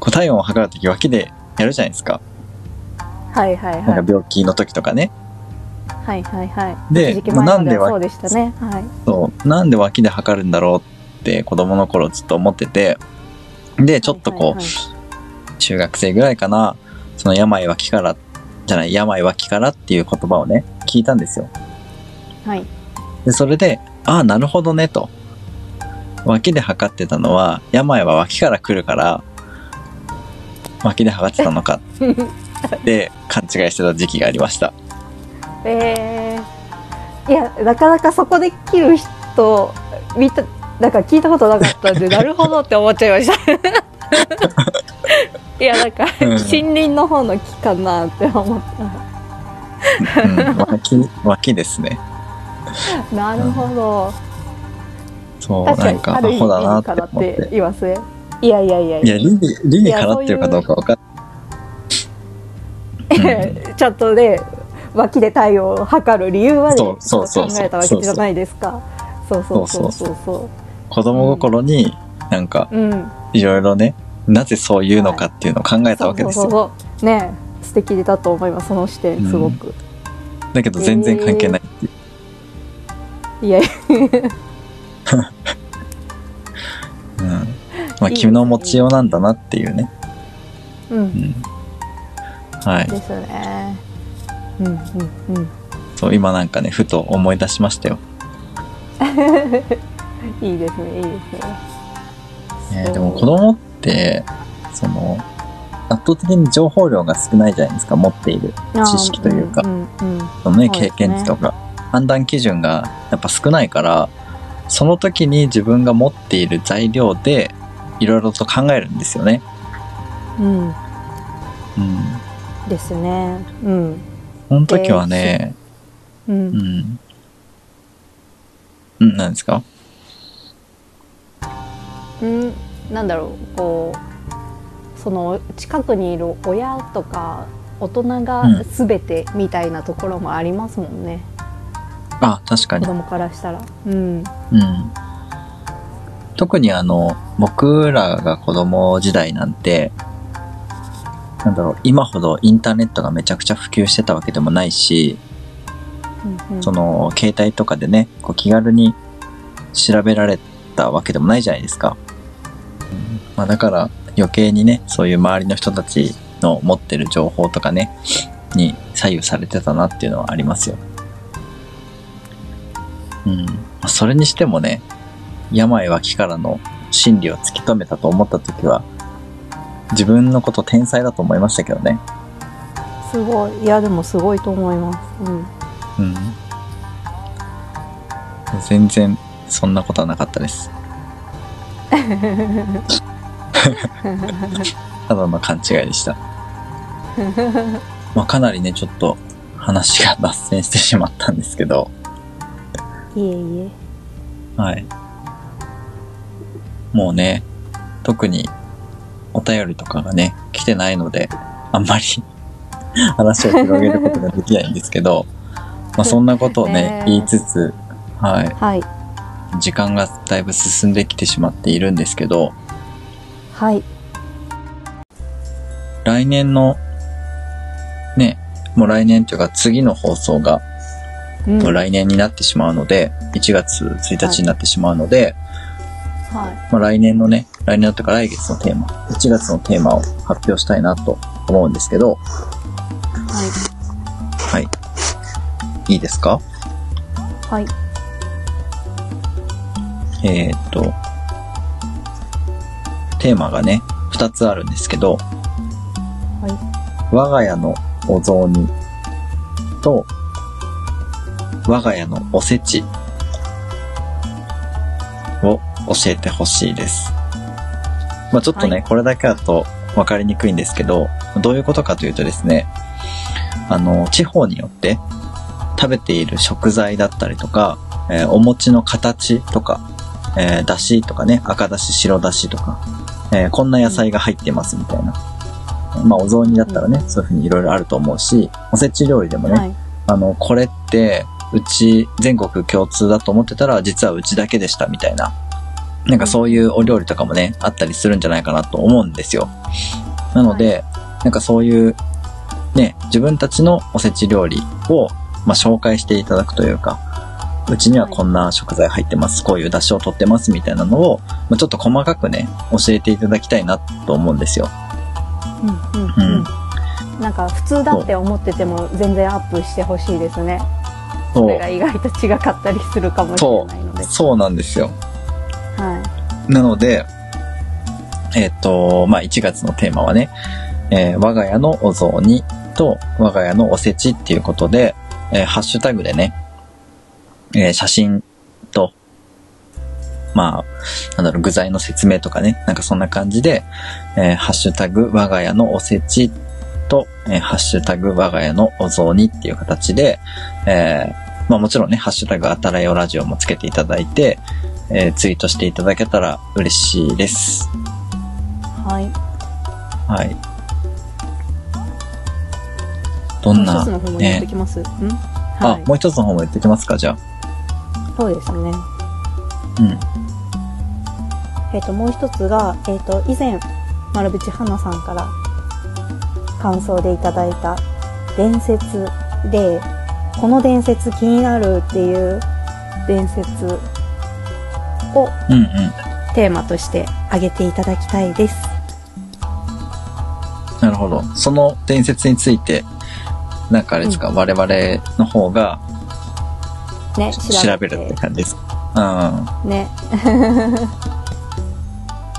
S2: こう体温を測るとき脇でやるじゃないですか。
S3: はいはいはい
S2: なんか病気の時とかね。
S3: はいはいはい
S2: で
S3: 一時期前ま
S2: なんでわ
S3: ではそうでしたねはい
S2: そう。なんで脇で測るんだろうって子供の頃ずっと思ってて。で、ちょっとこう、
S3: はいはい
S2: 中学生ぐらいかな、その病は気から、じゃない、病は気からっていう言葉をね、聞いたんですよ。
S3: はい
S2: で、それで、ああ、なるほどね、と。脇で測ってたのは、病は脇から来るから、脇で測ってたのか (laughs) って勘違いしてた時期がありました。
S3: えー、いやなかなかそこで切る人見たなんか聞いたことなかったんで (laughs) なるほどって思っちゃいました (laughs) いやなんか
S2: うん。
S3: 森林の方の木かなって思っ
S2: うん、脇、脇ですね。
S3: た (laughs) なるほど。
S2: そう、なんか、アホだなって思って。て。
S3: 言わせいやいやいや
S2: いや、理に、理にかなってるかどうかわかん (laughs)
S3: ちゃんとね脇で体温を測る理由まで
S2: そうそうそうそう。
S3: 考えたわけじゃないですか。そうそうそう。そうそ
S2: 子供心に、なんか、
S3: ううん。
S2: いろいろね、なぜそう言うのかっていうのを考えたわけですよ。
S3: そうそうそうね素敵だと思いますその視点すごく、
S2: だけど全然関係ないっていう。
S3: いやいや
S2: うん。まあ、君の持ちようなんだなっていうね。
S3: う
S2: うんん。はい。
S3: ですねうんうんうん
S2: そう、今なんかね、ふと思い出しましたよ。(laughs)
S3: いいですねいいですね
S2: えーでも子供って、その、圧倒的に情報量が少ないじゃないですか、持っている知識というか。
S3: あーんうんうん。
S2: そのね、経験値とか、判断基準がやっぱ少ないから、その時に自分が持っている材料で、いろいろと考えるんですよね。
S3: うん。
S2: うん。
S3: ですね。うん。
S2: その時はね、
S3: う
S2: うん。ん。うん、何ですか？
S3: うんなんだろうこうその近くにいる親とか大人が全てみたいなところもありますもんね、
S2: あ、確かに。
S3: 子供からしたらうん
S2: うん。特にあの、僕らが子供時代なんて、なんだろう、今ほどインターネットがめちゃくちゃ普及してたわけでもないし、
S3: うんうん
S2: その、携帯とかでね、こう気軽に調べられたわけでもないじゃないですか。うんまあだから余計にね、そういう周りの人たちの持ってる情報とかね、に左右されてたなっていうのはありますよ。うん。まあそれにしてもね、病は気からの真理を突き止めたと思った時は、自分のこと天才だと思いましたけどね。
S3: すごいいやでもすごいと思いますうん
S2: うん。全然そんなことはなかったです。(laughs) ただの勘違いでした。まあ、かなりね、ちょっと話が脱線してしまったんですけど、
S3: いえいえ
S2: はい。もうね、特にお便りとかがね、来てないので、あんまり話を広げることができないんですけど、まあそんなことをね
S3: ね、
S2: 言いつつ、はい。
S3: はい
S2: 時間がだいぶ進んできてしまっているんですけど、
S3: はい。
S2: 来年の、ね、もう来年というか次の放送が
S3: うん。
S2: もう来年になってしまうので、1月1日になってしまうので、
S3: はい。
S2: まあ、来年のね、来年とか来月のテーマ、1月のテーマを発表したいなと思うんですけど、はい。いいですか？
S3: はい。
S2: えーっと、テーマがね、2つあるんですけど、
S3: はい
S2: 我が家のお雑煮と、我が家のおせちを教えてほしいです。まあちょっとね、
S3: はい
S2: これだけだと分かりにくいんですけど、どういうことかというとですね、あの、地方によって食べている食材だったりとか、えーお餅の形とか、えー、だしとかね、赤だし、白だしとか、えーこんな野菜が入ってますみたいな。まあ、お雑煮だったらね、そういうふうにいろいろあると思うし、おせち料理でもね、
S3: はい
S2: あの、これって、うち、全国共通だと思ってたら、実はうちだけでしたみたいな。なんかそういうお料理とかもね、あったりするんじゃないかなと思うんですよ。なので、なんかそういう、ね、自分たちのおせち料理を、まあ、紹介していただくというか、うちにはこんな食材入ってます、こういう出汁を取ってますみたいなのを、まあ、ちょっと細かくね、教えていただきたいなと思うんですよ。
S3: うんうんうん。なんか普通だって思ってても全然アップしてほしいですね。それが意外と違かったりするかもしれないので。
S2: そう。なんですよ。
S3: は
S2: なので、えっ、と、まあ、1月のテーマはね、えー我が家のお雑煮と我が家のおせちっていうことで、えーハッシュタグでね、えー写真と、まあ、なんだろう、具材の説明とかね、なんかそんな感じで、えーハッシュタグ我が家のおせちと、えーハッシュタグ我が家のお雑煮っていう形で、えーまあもちろんね、ハッシュタグあたらよラジオもつけていただいて、えーツイートしていただけたら嬉しいです。
S3: はい。
S2: はい。どんな
S3: もう一つの方も言って
S2: ね、
S3: きます？ん？
S2: あ
S3: はい、。
S2: もう一つの方も言ってきますか、じゃ
S3: そうですね。
S2: あ。うん。
S3: えっ、と、もう一つが、えっ、と、以前、丸淵花さんから感想でいただいた伝説で、この伝説気になるっていう伝説を
S2: うんうん。
S3: テーマとして挙げていただきたいです。
S2: なるほど。その伝説について、なんかあれですか、我々の方が
S3: ね、
S2: 調べるって感じですうん。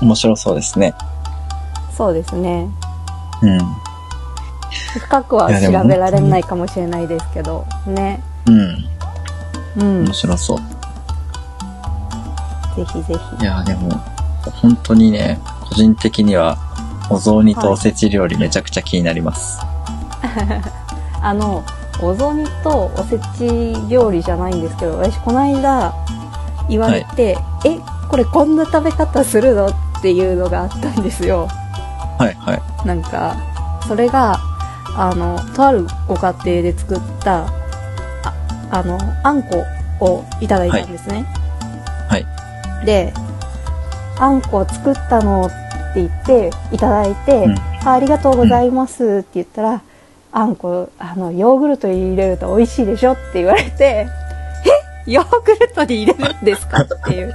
S2: (laughs) 面白そうですね。
S3: そうですね。
S2: うん。
S3: 深くは調べられないかもしれないですけど、ね。
S2: うん。
S3: うん。
S2: 面白そう。
S3: ぜひぜ
S2: いや、でも、本当にね、個人的には、お雑煮とおせち料理めちゃくちゃ気になります。
S3: ひ。(laughs) あの、お雑煮とおせち料理じゃないんですけど、私この間言われて、え、これこんな食べ方するの？っていうのがあったんですよ。
S2: はいはい。
S3: なんか、それが、あの、とあるご家庭で作った、ああの、あんこをいただいたんですね。
S2: はい。
S3: で、あんこ作ったのって言っていただいて、
S2: うん
S3: あありがとうございますって言ったら、あんこ、あの、ヨーグルトに入れると美味しいでしょって言われて、え？ヨーグルトに入れるんですか？っていう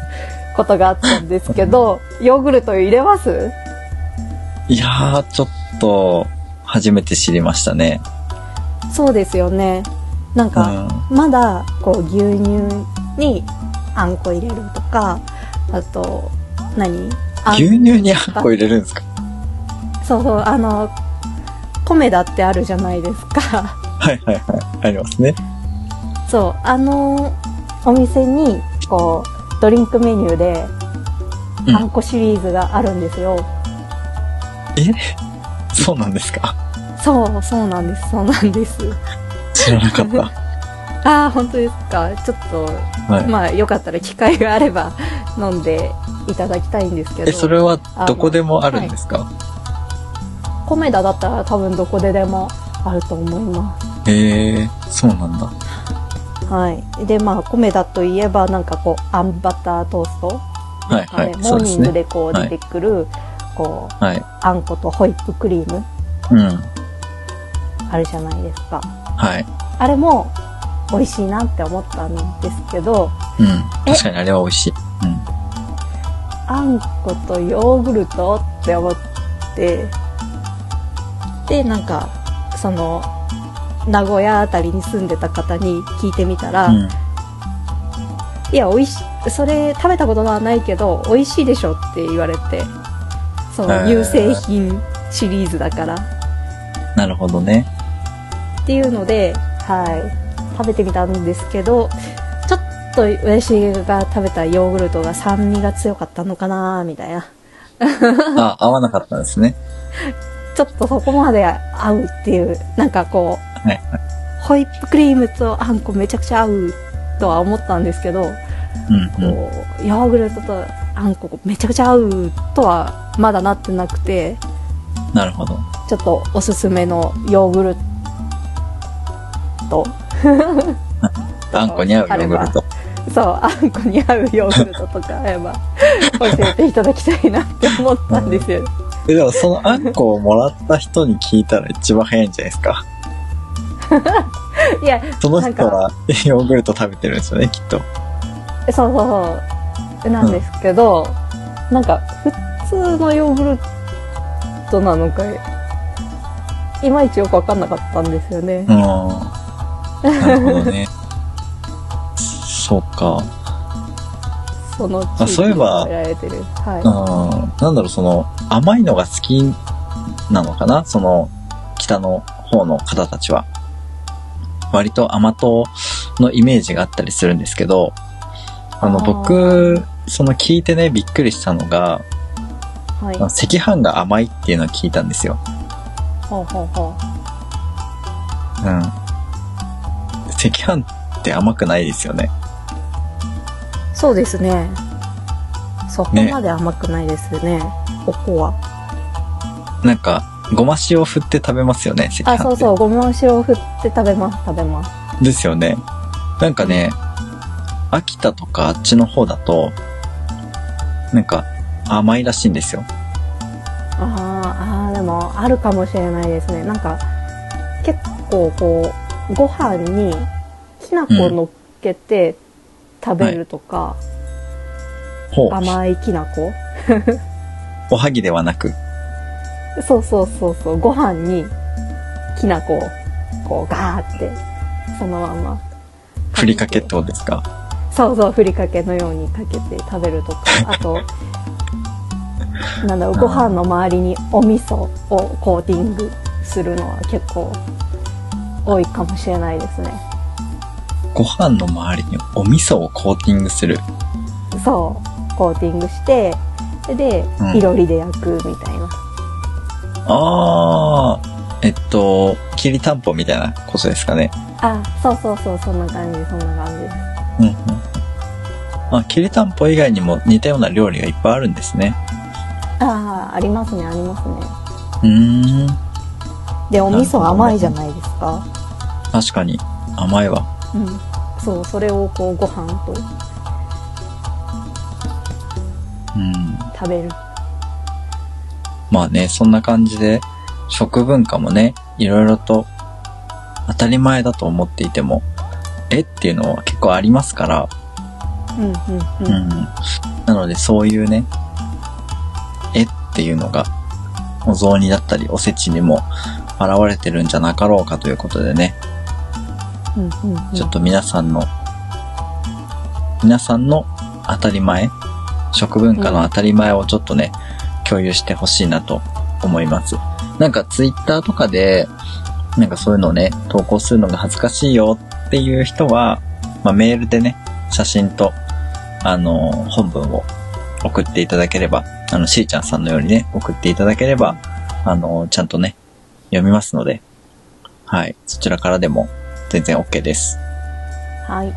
S3: ことがあったんですけど、ヨーグルト入れます？
S2: いやー、ちょっと、初めて知りましたね。
S3: そうですよね。なん
S2: う
S3: か、
S2: ん。
S3: まだこう牛乳にあんこ入れるとかあと何？
S2: 牛乳にあんこ入れるんですか？
S3: そうそうあの米だってあるじゃないですか。
S2: はいはいはい。ありますね。
S3: そうあのお店にこうドリンクメニューで
S2: うん。
S3: あんこシリーズがあるんですよ、
S2: そうなんですか？
S3: そうそうなんです。そうなんです。
S2: 知らなかった。(laughs)
S3: ああ本当ですか。ちょっと
S2: はい。
S3: まあよかったら機会があれば飲んでいただきたいんですけど。
S2: え、それはどこでもあるんですか？
S3: コメダだったら多分どこででもあると思いま
S2: へえ、そうなんだ。
S3: す。はい。で、まあ、コメダといえば、なんかこう、あんバタートースト
S2: はいはい。
S3: モーニングでこう
S2: はい
S3: 出てくる、こう、
S2: はい。
S3: あんことホイップクリーム
S2: うん。
S3: あるじゃないですか。
S2: はい。
S3: あれも美味しいなって思ったんですけど、
S2: うん。
S3: え
S2: 確かにあれは美味しい。うん。
S3: あんことヨーグルトって思って、で、なんか、その、名古屋あたりに住んでた方に聞いてみたら、
S2: うん。
S3: いや、美味しい、それ食べたことはないけど、美味しいでしょって言われて、その乳製品シリーズだから。
S2: なるほどね。
S3: っていうので、はい、食べてみたんですけど、ちょっと私が食べたヨーグルトが酸味が強かったのかなみたいな。
S2: あ、合わなかったんですね。(laughs)
S3: ちょっとそこまで合うっていう、なんかこう、
S2: はい。
S3: ホイップクリームとあんこめちゃくちゃ合うとは思ったんですけど、
S2: うんうん。
S3: こうヨーグルトとあんこめちゃくちゃ合うとはまだなってなくて
S2: なるほど。
S3: ちょっとおすすめのヨーグルト (laughs)
S2: あんこに合うヨーグルト。
S3: そうあんこに合うヨーグルトとかあれば教えていただきたいなって思ったんですよ (laughs)
S2: え、でもそのあんこをもらった人に聞いたら一番早いんじゃないですか。(laughs)
S3: いや
S2: その人はヨーグルト食べてるんですよね、きっと。
S3: そうそうそうなんですけど、なんか普通のヨーグルトなのかいまいちよくわかんなかったんですよね
S2: う、ん。なるほどね。そうか。
S3: その
S2: あそういえば
S3: 食べられてるはい、
S2: うん。なんだろう、その、甘いのが好きなのかな？その、北の方の方たちは。割と甘党のイメージがあったりするんですけど、あの、僕、その聞いてね、びっくりしたのが、
S3: はい
S2: あの赤飯が甘いっていうのを聞いたんですよ。
S3: ほうほうほう
S2: うん。赤飯って甘くないですよね。
S3: そうですね。そこまで甘くないですね。おこわ
S2: なんか、ごま塩振って食べますよね。
S3: あそうそうごま塩振って食べます食べます。
S2: ですよね。なんかね、秋田とかあっちの方だと、なんか甘いらしいんですよ。
S3: あーあーでもあるかもしれないですね。なんか結構こうご飯にきな粉乗っけて食べるとか、
S2: ほう。
S3: 甘いきな粉？(laughs)
S2: おはぎではなく？
S3: そうそうそうそう。ご飯にきな粉をこうガーってそのまま。
S2: ふりかけってことですか？
S3: そうそうふりかけのようにかけて食べるとか。(laughs) あとなんだろうご飯の周りにお味噌をコーティングするのは結構多いかもしれないですね
S2: ご飯の周りにお味噌をコーティングする。
S3: そうコーティングしてで
S2: うん
S3: いろりで焼くみたいな、
S2: あー、えっと、きりたんぽみたいなことですかね。
S3: あそうそうそうそんな感じそんな感じです
S2: うんうん。あ、きりたんぽ以外にも似たような料理がいっぱいあるんですね。
S3: ああありますねありますね
S2: うーん。
S3: でお味噌甘いじゃないですか
S2: 確かに甘いわ。
S3: うん。そうそれをこうご飯と
S2: うん。
S3: 食べる。
S2: まあね、そんな感じで、食文化もね、いろいろと当たり前だと思っていても、えっていうのは結構ありますから、
S3: うんうん
S2: う
S3: うん。
S2: ん。なのでそういうね、えっていうのが、お雑煮だったりおせちにも現れてるんじゃなかろうかということでね、
S3: うんうんうん
S2: ちょっと皆さんの、皆さんの当たり前、食文化の当たり前をちょっとね、共有してほしいなと思います。なんかツイッターとかで、なんかそういうのをね、投稿するのが恥ずかしいよっていう人は、まあ、メールでね、写真と、あの、本文を送っていただければ、あの、しーちゃんさんのようにね、送っていただければ、あの、ちゃんとね、読みますので、はい、そちらからでも全然 OK です。
S3: はい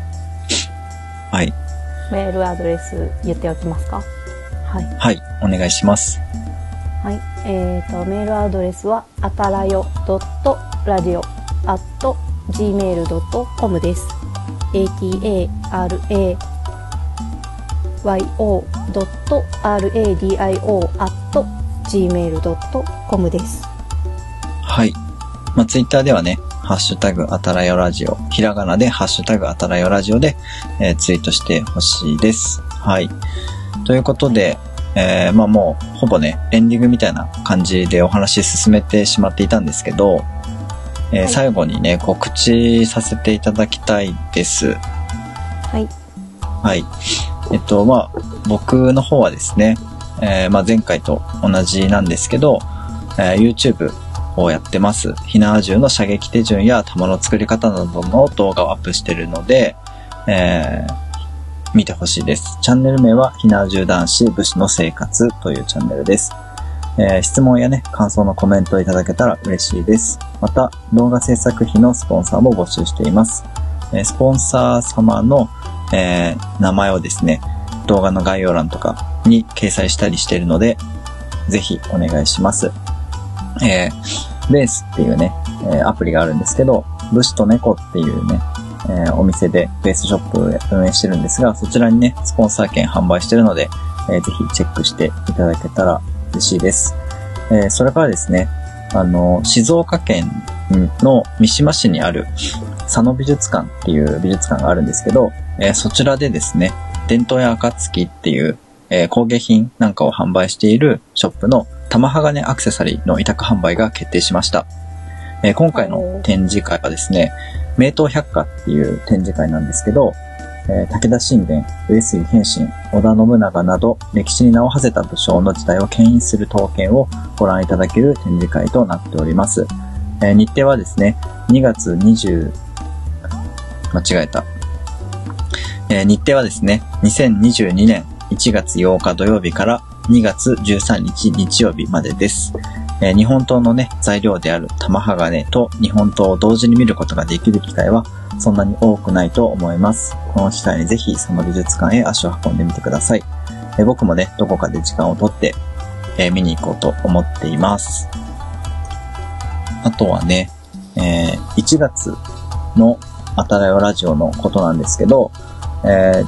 S2: はい。
S3: メールアドレス言っておきますか？はい
S2: はい、お願いします。
S3: はい。えっ、と、メールアドレスは、あたらよ .radio at gmail.com です。atarayo.radio at gmail.com です。
S2: はい。まあ、ツイッターではね、ハッシュタグあたらよラジオ、ひらがなでハッシュタグあたらよラジオで、えーツイートしてほしいです。はい。ということで、えーまあもう、ほぼね、エンディングみたいな感じでお話進めてしまっていたんですけど、えー
S3: はい
S2: 最後にね、告知させていただきたいです。
S3: はい。
S2: はい。えっと、まあ、僕の方はですね、えーまあ、前回と同じなんですけど、えー YouTube をやってます。ひなわ銃の射撃手順や弾の作り方などの動画をアップしてるので、えー見てほしいです。チャンネル名は、ひなわ銃男子武士の生活というチャンネルです。えー質問やね、感想のコメントをいただけたら嬉しいです。また、動画制作費のスポンサーも募集しています。えースポンサー様の、えー名前をですね、動画の概要欄とかに掲載したりしているので、ぜひお願いします。えーベースっていうね、えアプリがあるんですけど、武士と猫っていうね、えお店でベースショップ運営してるんですが、そちらにね、スポンサー券販売してるので、えーぜひチェックしていただけたら嬉しいです。えそれからですね、あの、静岡県の三島市にある佐野美術館っていう美術館があるんですけど、えーそちらでですね、伝統や暁っていう、えー工芸品なんかを販売しているショップの玉鋼アクセサリーの委託販売が決定しました。えー今回の展示会はですね、名刀百科っていう展示会なんですけど、えー武田信玄、上杉謙信、織田信長など歴史に名を馳せた武将の時代を牽引する刀剣をご覧いただける展示会となっております。えー日程はですね、2月20、間違えた。えー日程はですね、2022年1月8日土曜日から2月13日日曜日までです。えー日本刀のね、材料である玉鋼と日本刀を同時に見ることができる機会はそんなに多くないと思います。この機会にぜひその美術館へ足を運んでみてください。ええ僕もね、どこかで時間をとって、えー見に行こうと思っています。あとはね、え1月のあたらよラジオのことなんですけど、え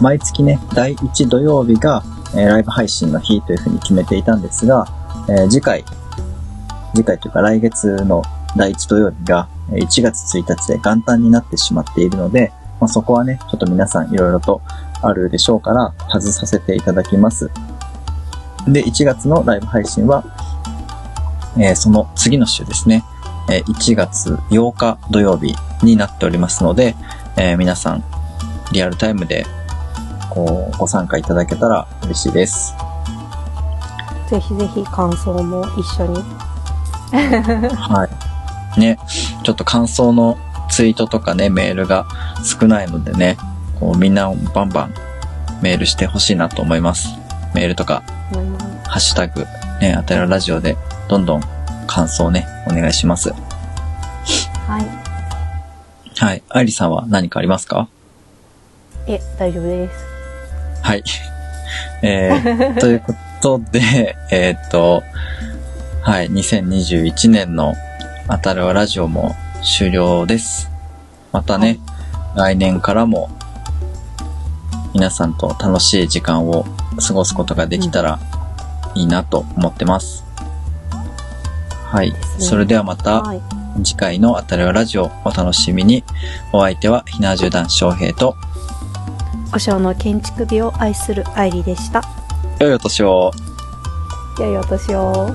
S2: 毎月ね、第1土曜日が、えライブ配信の日というふうに決めていたんですが、え次回、次回というか来月の第1土曜日が1月1日で元旦になってしまっているので、まあ、そこはね、ちょっと皆さんいろいろとあるでしょうから、外させていただきます。で、1月のライブ配信は、えーその次の週ですね、えー1月8日土曜日になっておりますので、えー皆さん、リアルタイムで、こう、ご参加いただけたら嬉しいです。
S3: ぜひぜひ感想も一緒に。
S2: はい。ね、ちょっと感想のツイートとかね、メールが少ないのでね、こうみんなバンバンメールしてほしいなと思います。メールとか、
S3: 思います
S2: ハッシュタグ、ね、あたらラジオでどんどん感想をね、お願いします。
S3: はい。
S2: はい。愛理さんは何かありますか？
S3: え、大丈夫です。
S2: はい。えー、(laughs) ということで、えーっと、はい、2021年のあたるわラジオも終了です。またね、来年からも皆さんと楽しい時間を過ごすことができたらいいなと思ってます。はい。
S3: すね
S2: それではまた
S3: はい。
S2: 次回のあたるわラジオお楽しみに。お相手はひなじゅうだん翔平と、
S3: お正の建築美を愛する愛理でした。
S2: 良いお年を。
S3: 良いお年を。